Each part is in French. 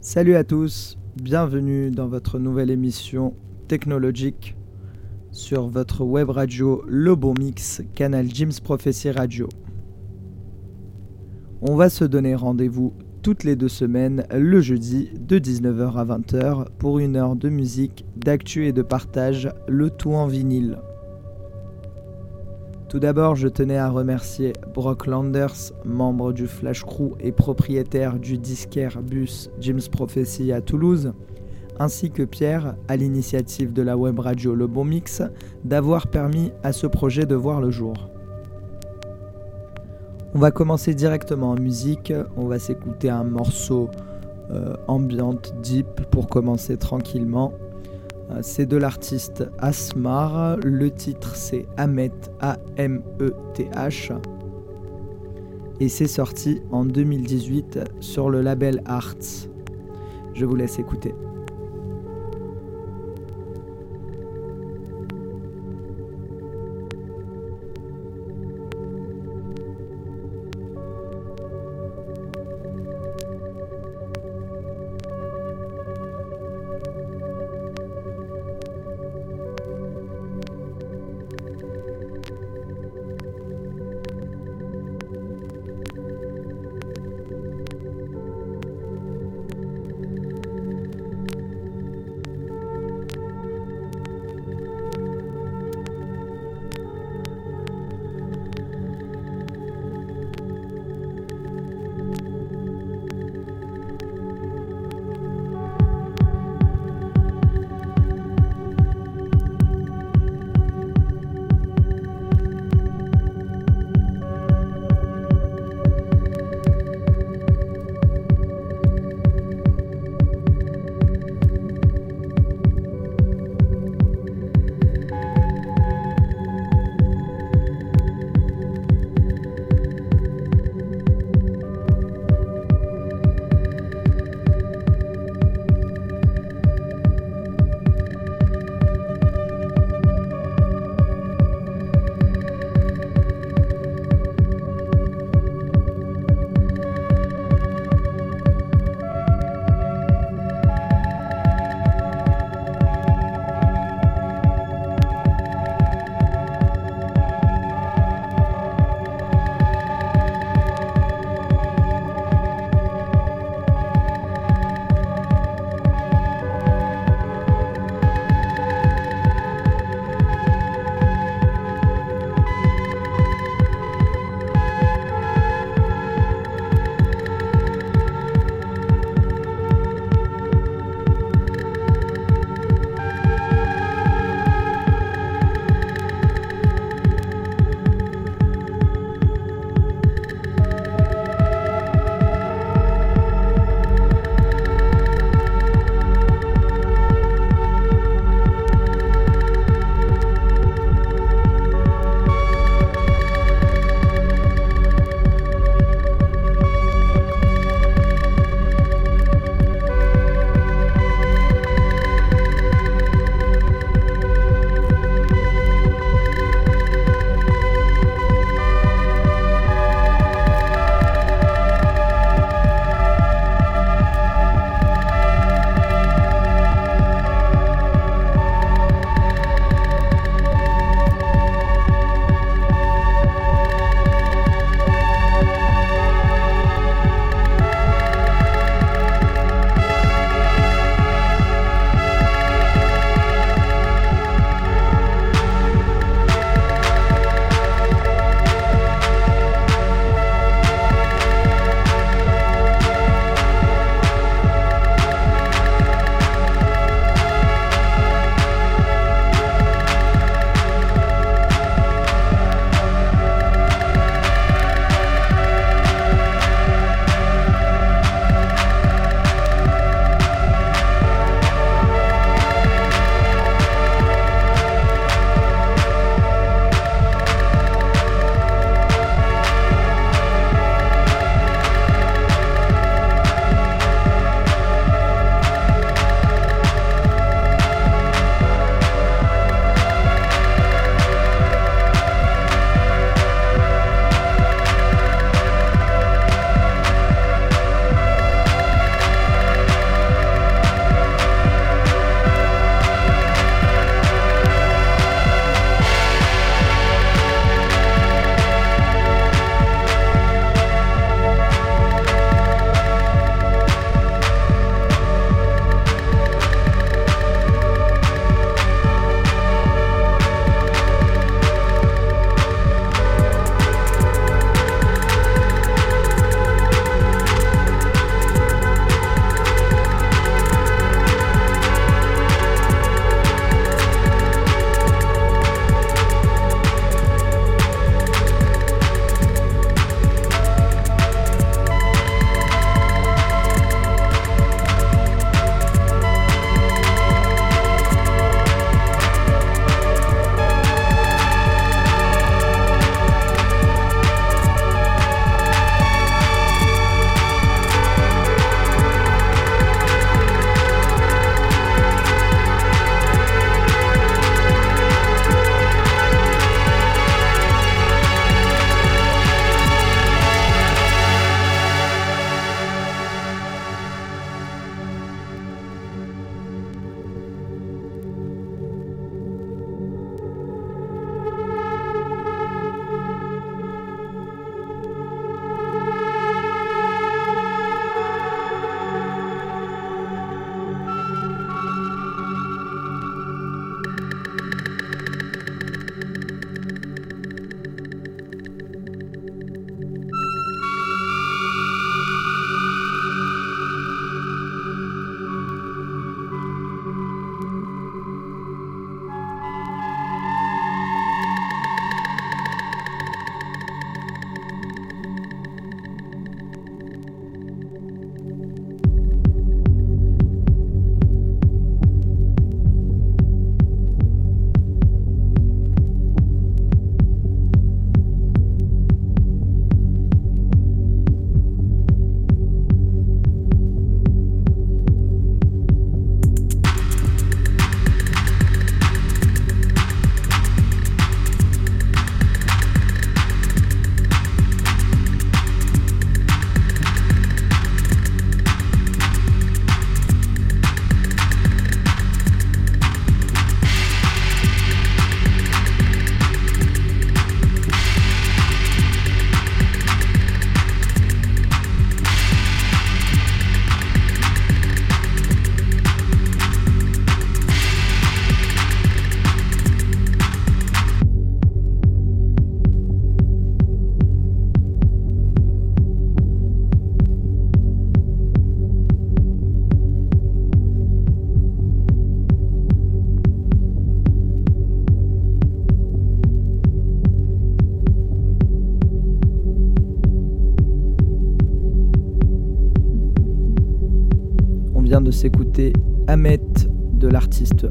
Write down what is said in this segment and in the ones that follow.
Salut à tous, bienvenue dans votre nouvelle émission technologique sur votre web radio Le Bon Mix, canal Jim's Prophecy Radio. On va se donner rendez-vous toutes les deux semaines le jeudi de 19h à 20h pour une heure de musique, d'actu et de partage, le tout en vinyle. Tout d'abord, je tenais à remercier Brock Landers, membre du Flash Crew et propriétaire du disquaire bus Jim's Prophecy à Toulouse, ainsi que Pierre, à l'initiative de la web radio Le Bon Mix, d'avoir permis à ce projet de voir le jour. On va commencer directement en musique, on va s'écouter un morceau euh, ambiante deep pour commencer tranquillement. C'est de l'artiste Asmar, le titre c'est Amet A-M-E-T-H et c'est sorti en 2018 sur le label Arts. Je vous laisse écouter.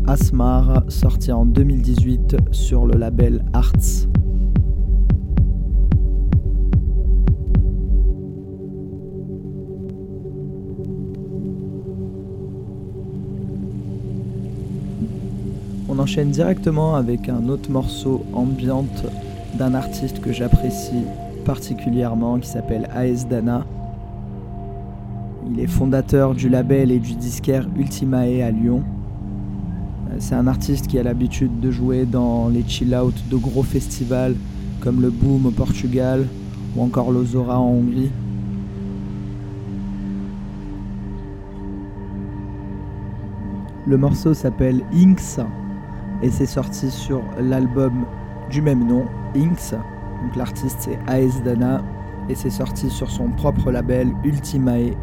Asmar, sorti en 2018 sur le label Arts. On enchaîne directement avec un autre morceau ambiante d'un artiste que j'apprécie particulièrement qui s'appelle AS Dana. Il est fondateur du label et du disquaire Ultimae à Lyon. C'est un artiste qui a l'habitude de jouer dans les chill-out de gros festivals comme le Boom au Portugal ou encore l'Ozora en Hongrie. Le morceau s'appelle Inks et c'est sorti sur l'album du même nom, Inks. Donc l'artiste c'est AS Dana et c'est sorti sur son propre label Ultimae.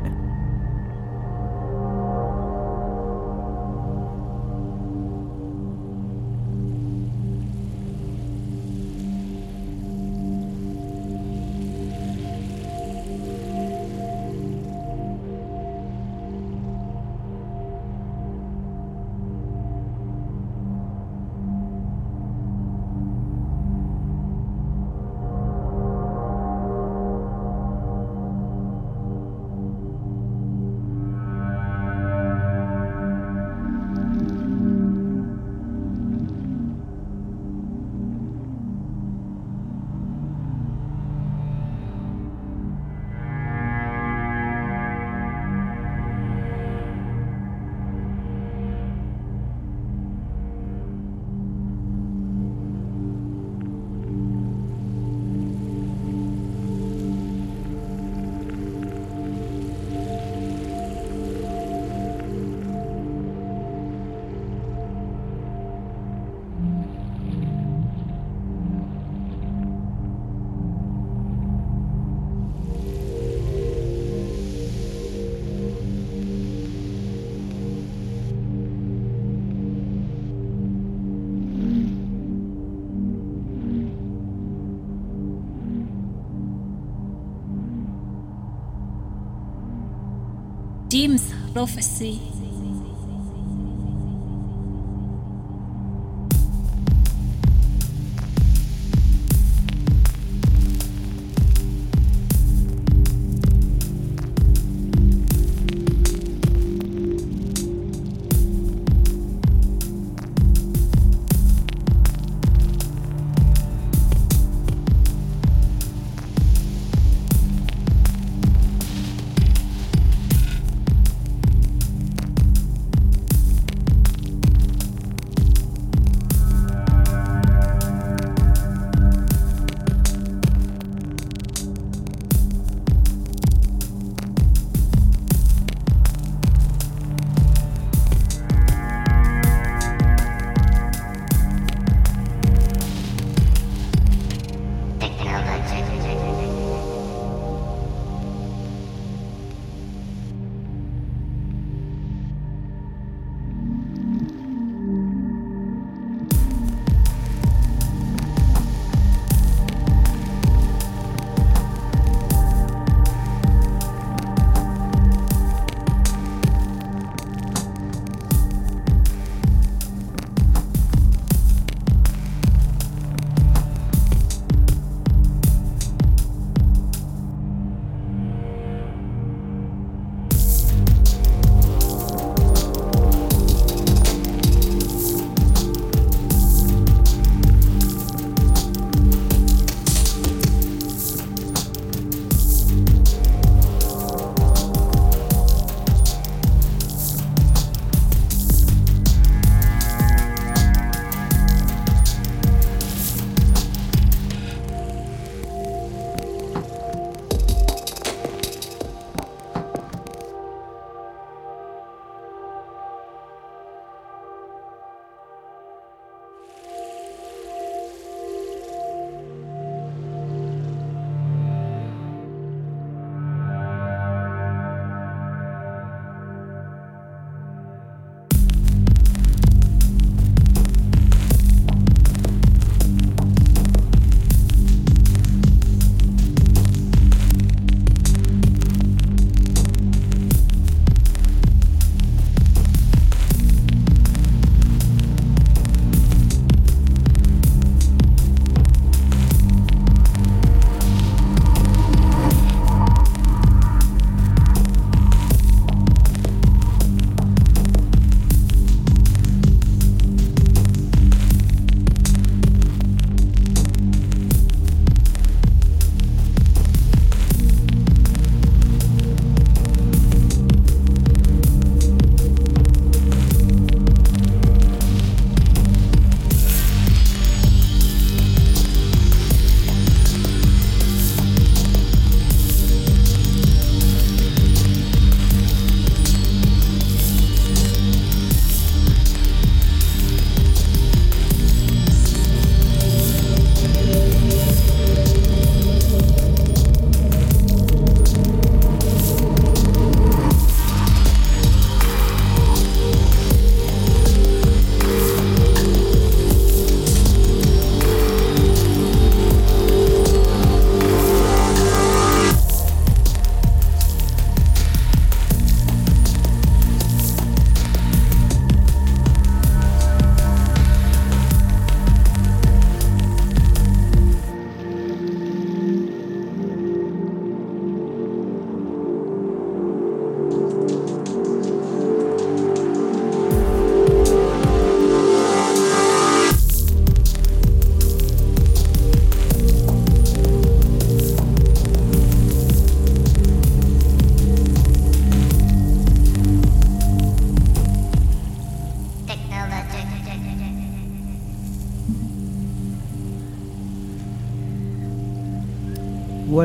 Prophecy.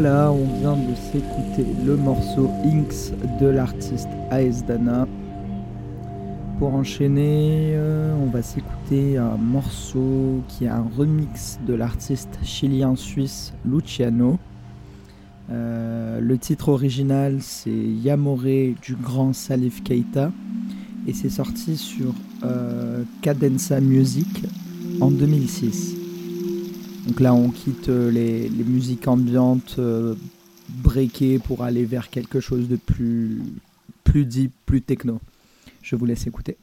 Voilà, on vient de s'écouter le morceau Inks de l'artiste Aesdana. Pour enchaîner, euh, on va s'écouter un morceau qui est un remix de l'artiste chilien-suisse Luciano. Euh, le titre original c'est Yamore du grand Salif Keita et c'est sorti sur euh, Cadenza Music en 2006. Donc là, on quitte euh, les, musiques ambiantes euh, breakées pour aller vers quelque chose de plus, plus deep, plus techno. Je vous laisse écouter.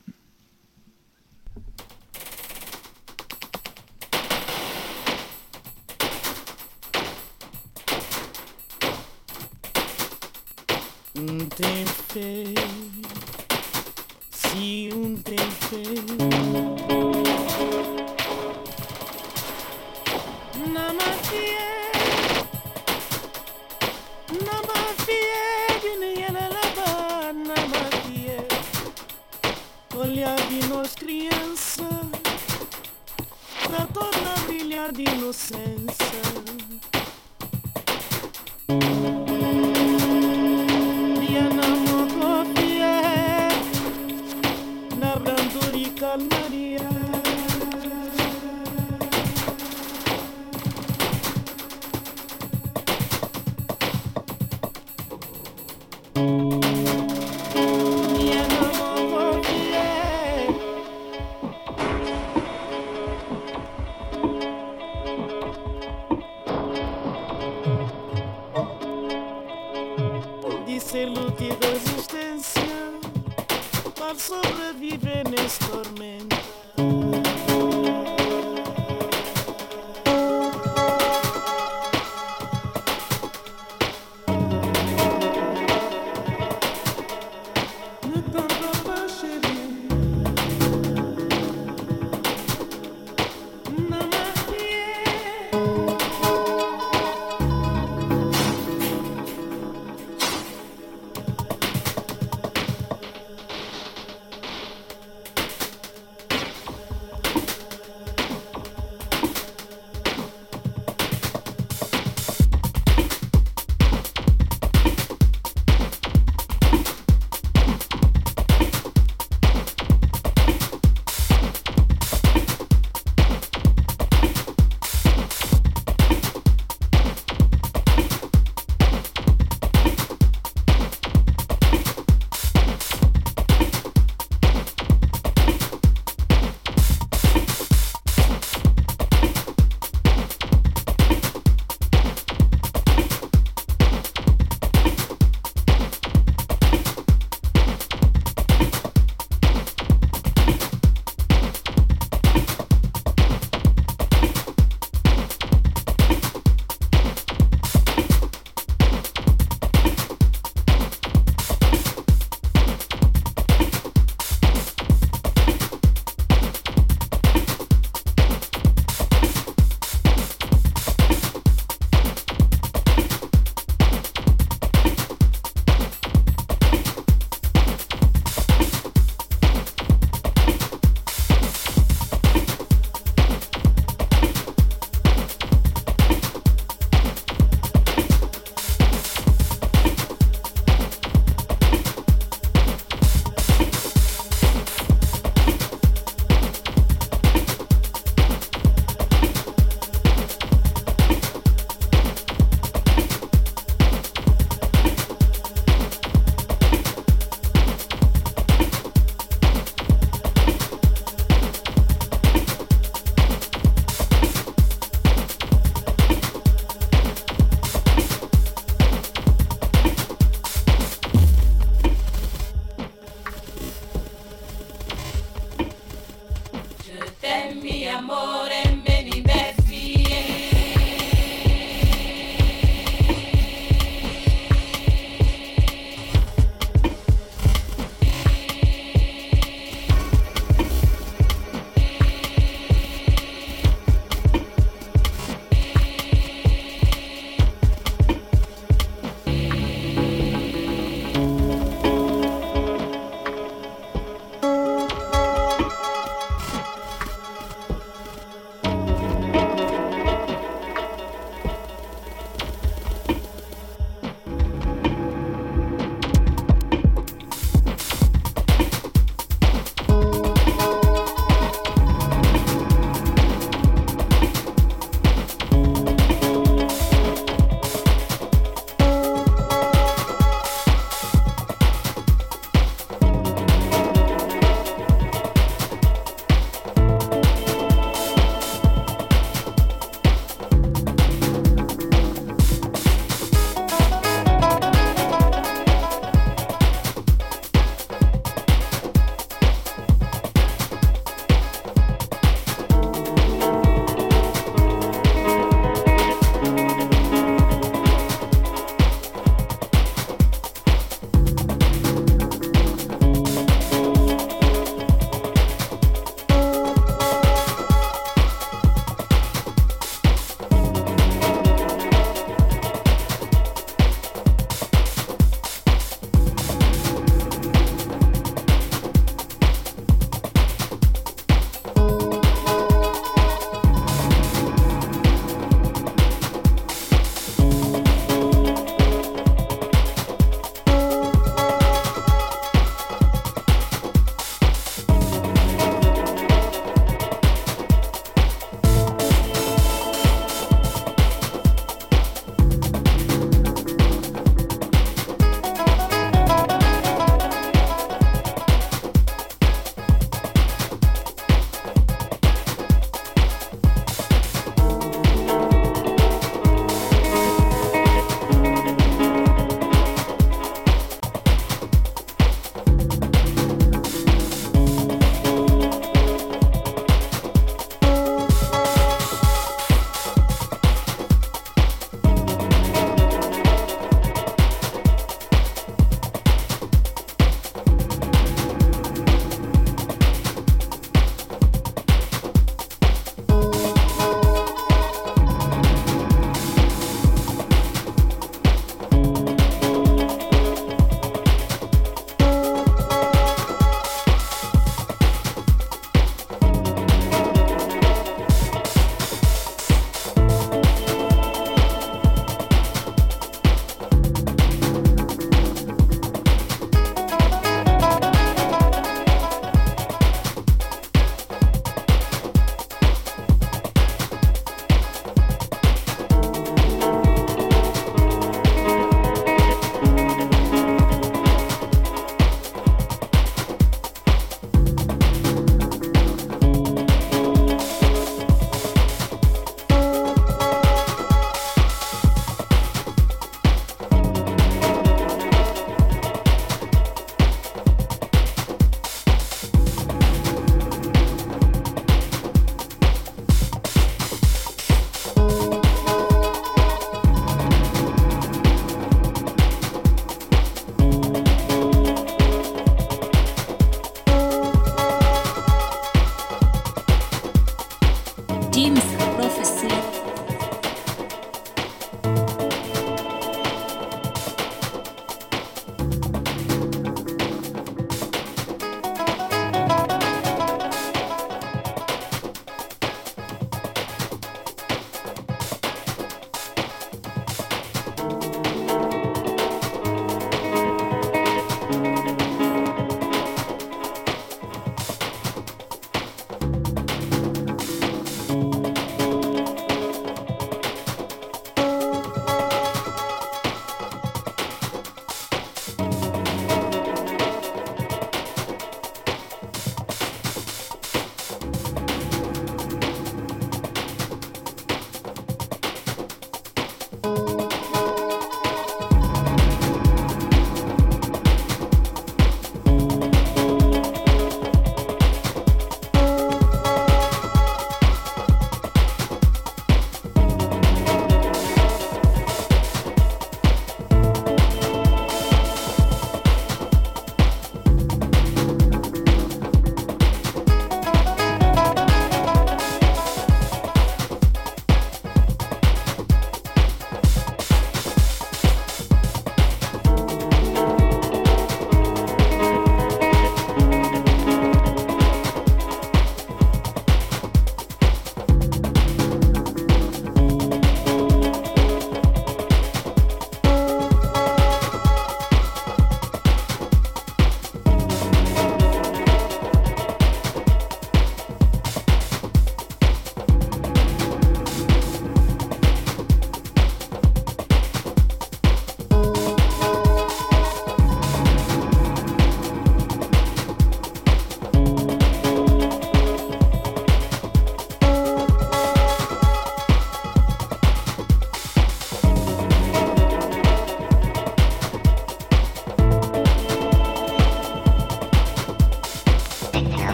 London.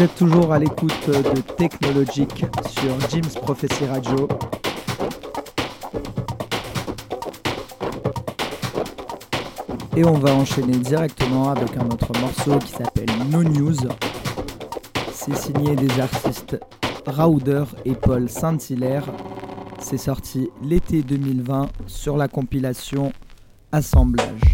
Vous êtes toujours à l'écoute de Technologic sur Jim's Prophecy Radio. Et on va enchaîner directement avec un autre morceau qui s'appelle No News. C'est signé des artistes Rauder et Paul Saint-Hilaire. C'est sorti l'été 2020 sur la compilation Assemblage.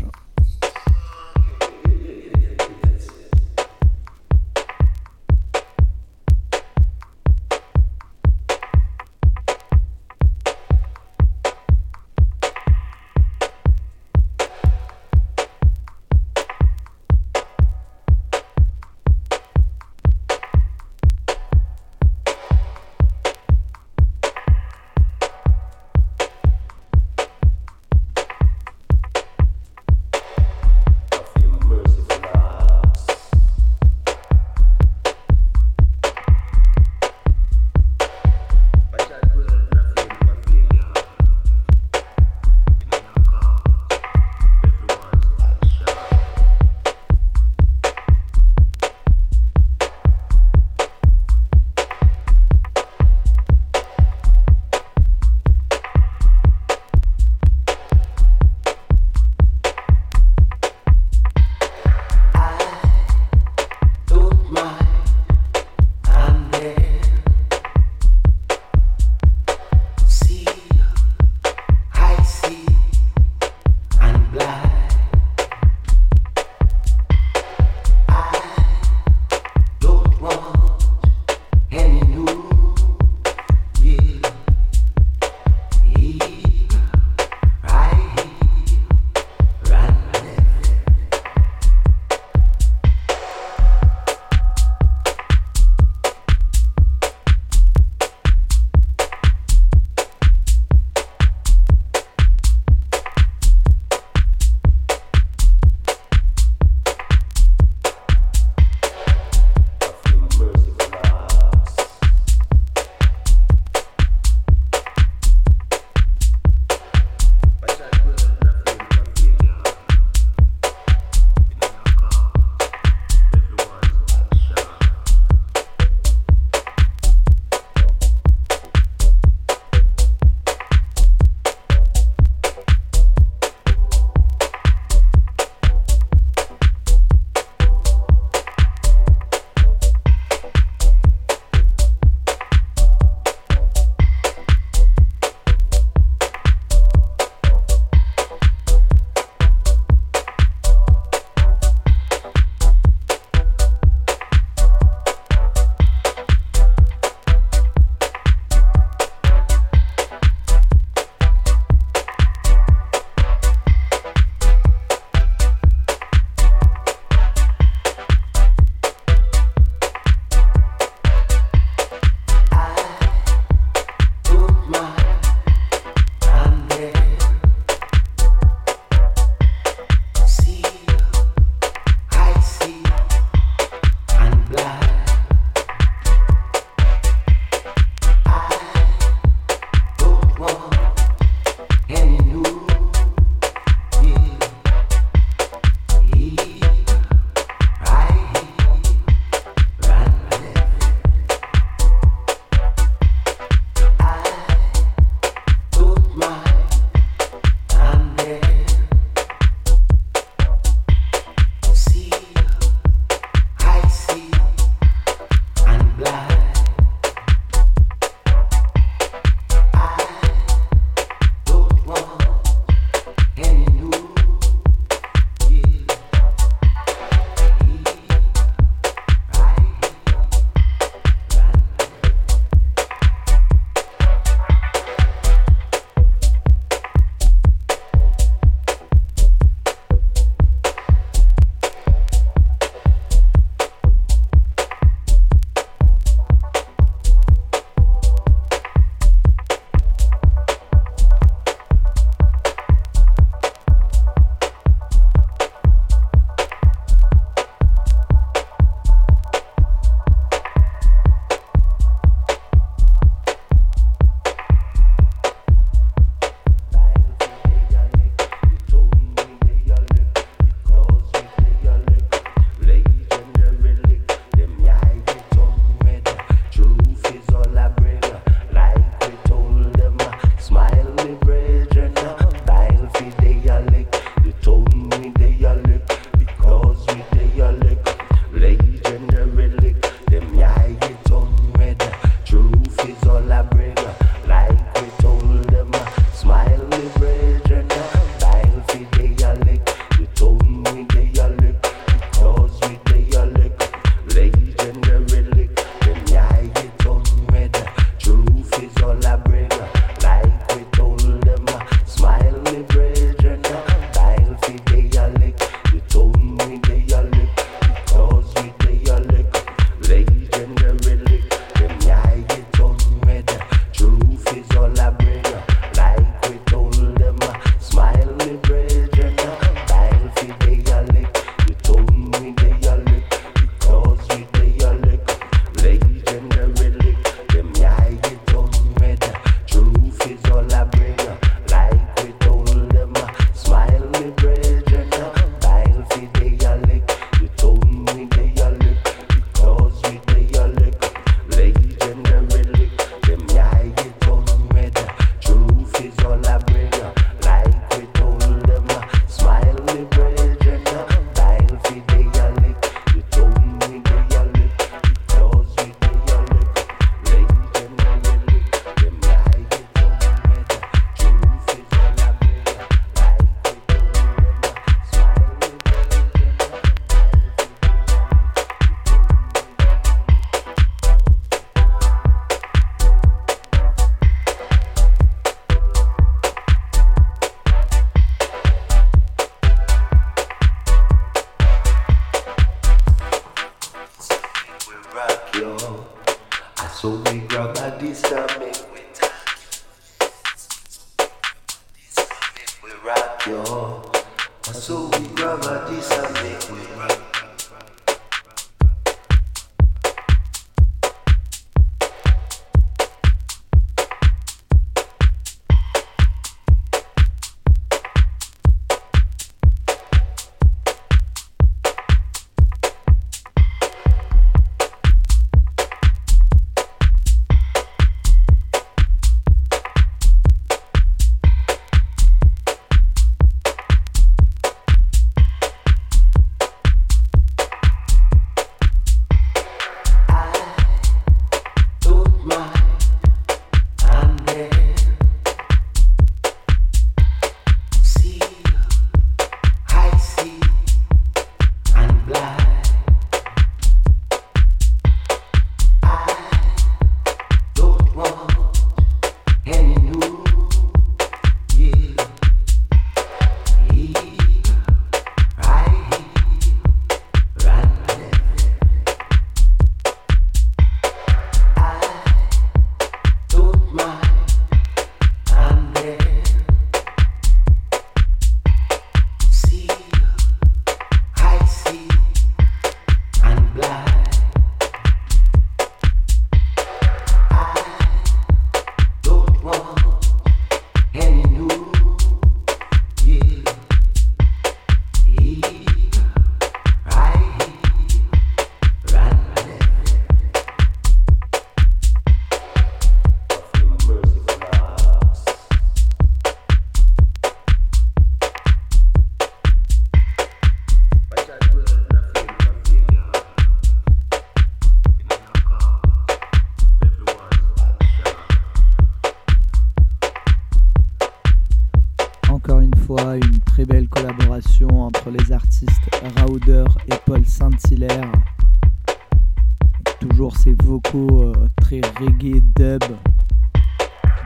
Vocaux euh, très reggae dub,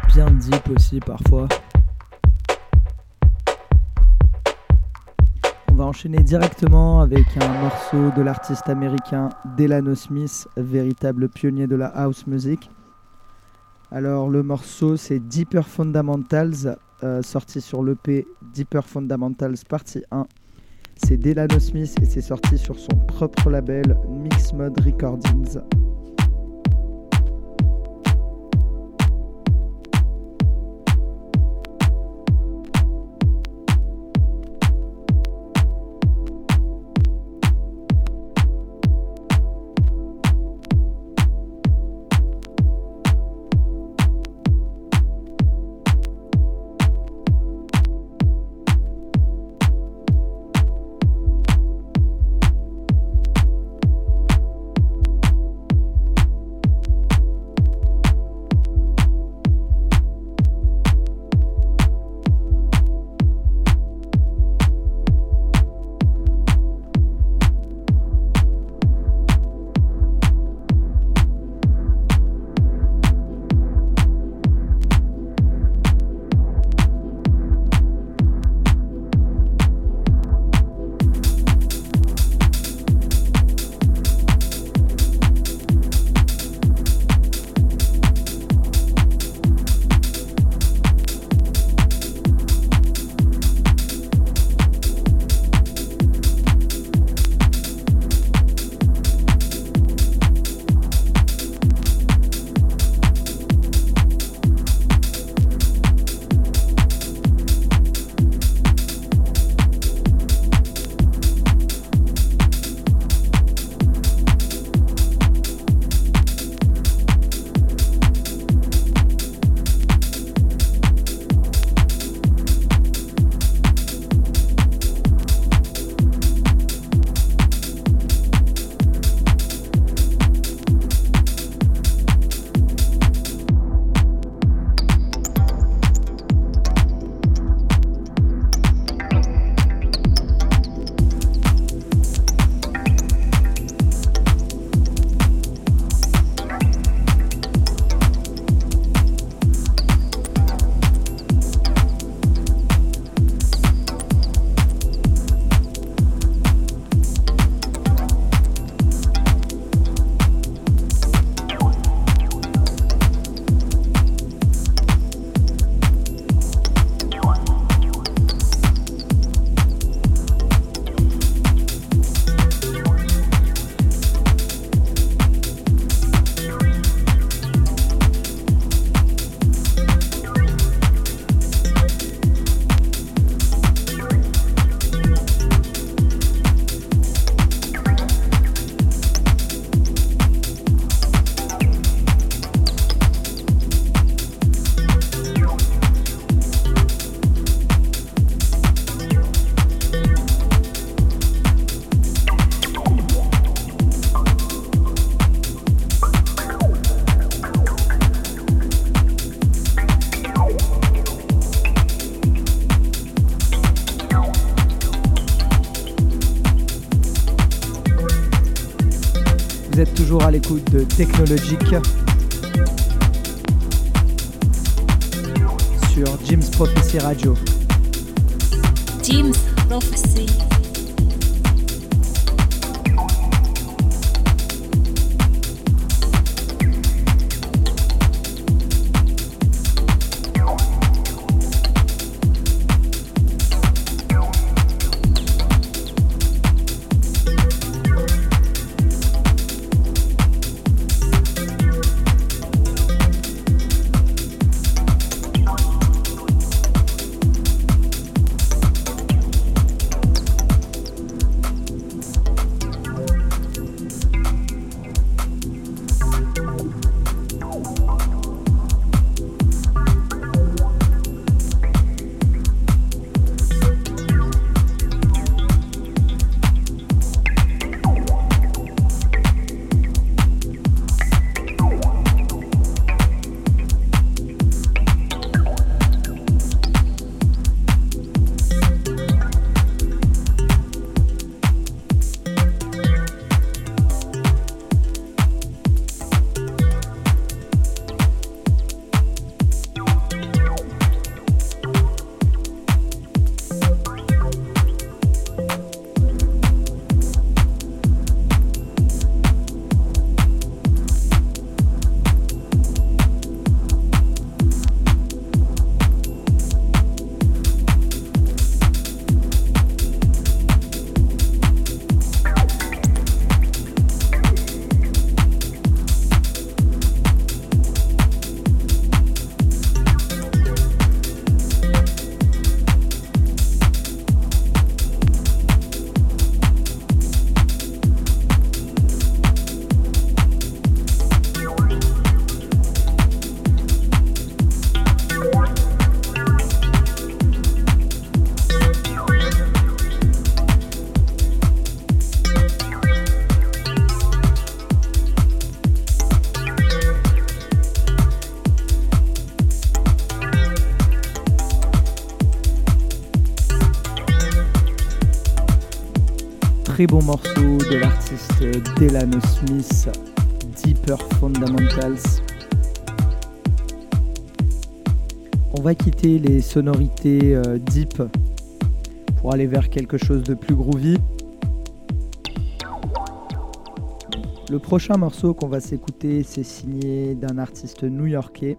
bien deep aussi parfois. On va enchaîner directement avec un morceau de l'artiste américain Delano Smith, véritable pionnier de la house music. Alors le morceau c'est Deeper Fundamentals, euh, sorti sur l'EP Deeper Fundamentals partie 1. C'est Delano Smith et c'est sorti sur son propre label Mix Mode Recordings. À l'écoute de Technologique sur Jim's Prophecy Radio. Jim's Prophecy. Deeper Fundamentals. On va quitter les sonorités euh, deep pour aller vers quelque chose de plus groovy. Le prochain morceau qu'on va s'écouter, c'est signé d'un artiste new-yorkais,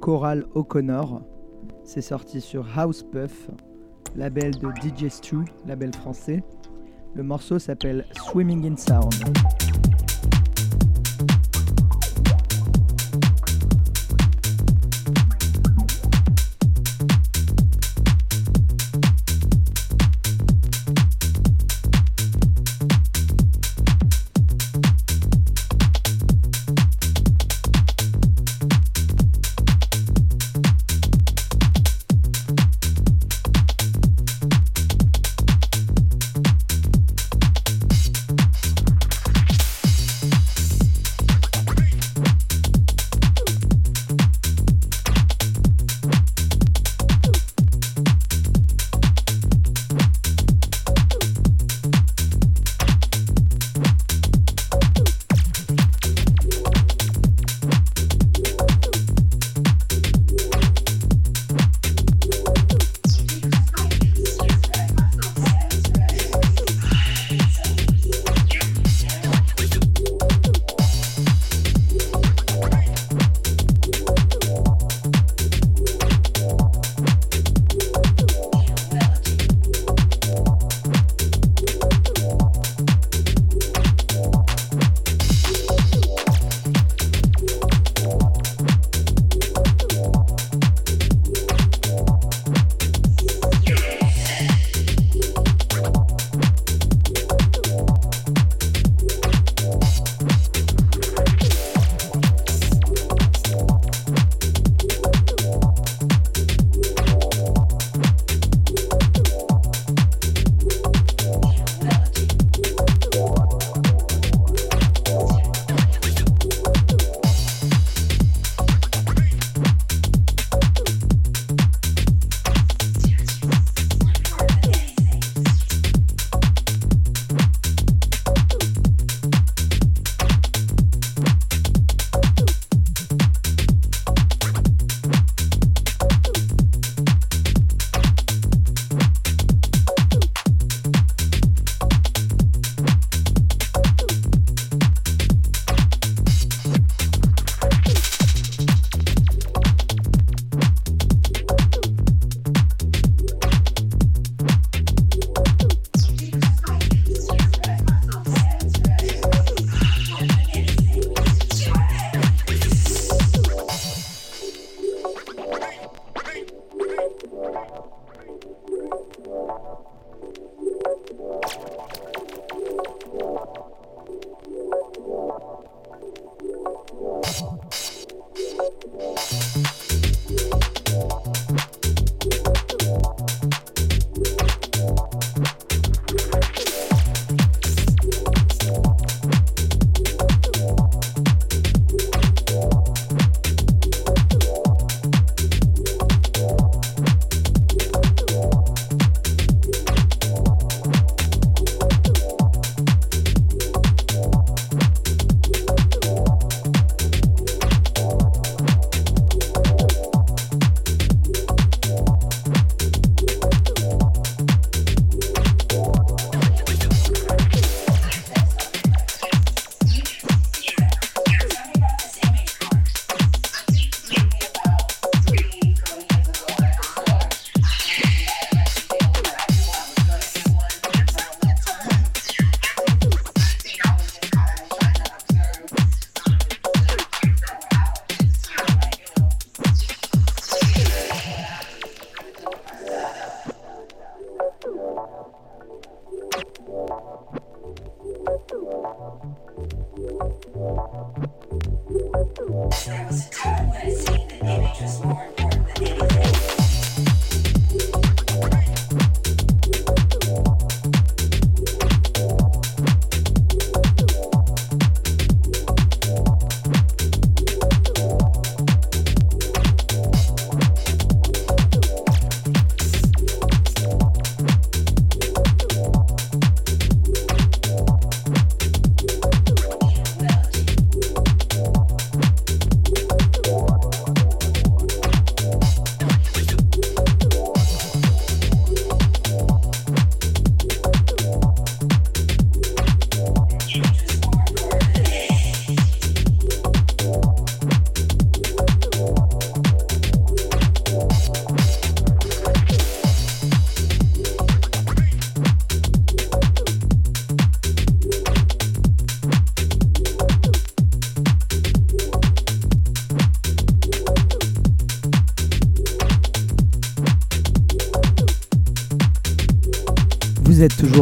Coral O'Connor. C'est sorti sur House Puff, label de DJ Stu, label français. Le morceau s'appelle Swimming in Sound.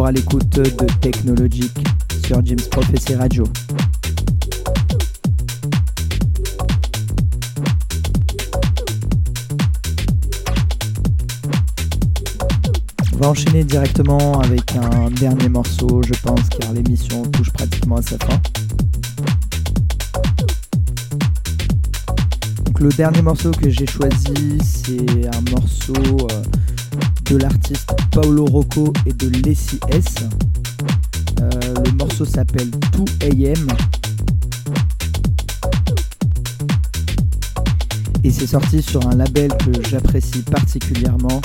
À l'écoute de Technologic sur James Prophecy Radio. On va enchaîner directement avec un dernier morceau, je pense, car l'émission touche pratiquement à sa fin. Donc le dernier morceau que j'ai choisi, c'est un morceau euh, de l'artiste Paolo Rocco et de Lessie. Euh, le morceau s'appelle 2 AM. Et c'est sorti sur un label que j'apprécie particulièrement.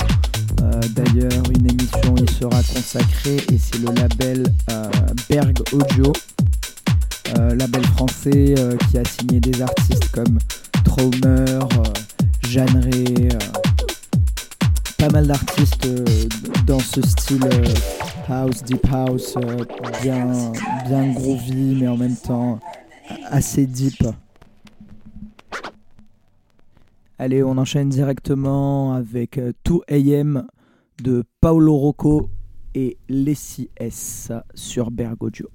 Euh, d'ailleurs, une émission y sera consacrée et c'est le label euh, Berg Audio, label français qui a signé des artistes comme Traumer, Jeanne ce style euh, house, deep house, euh, bien, bien groovy, mais en même temps assez deep. Allez, on enchaîne directement avec 2 AM de Paolo Rocco et Lessie S sur Bergoglio.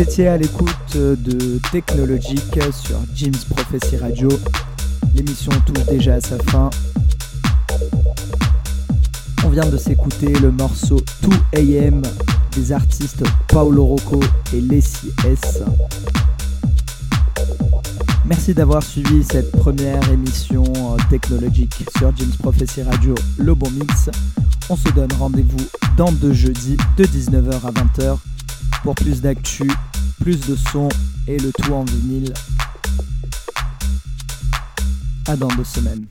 Étiez à l'écoute de Technologic sur Jim's Prophecy Radio. L'émission touche déjà à sa fin. On vient de s'écouter le morceau 2AM des artistes Paolo Rocco et Leslie S. Merci d'avoir suivi cette première émission Technologic sur Jim's Prophecy Radio, le bon mix. On se donne rendez-vous dans deux jeudis de 19h à 20h pour plus d'actu, plus de sons et le tout en vinyle. À dans deux semaines.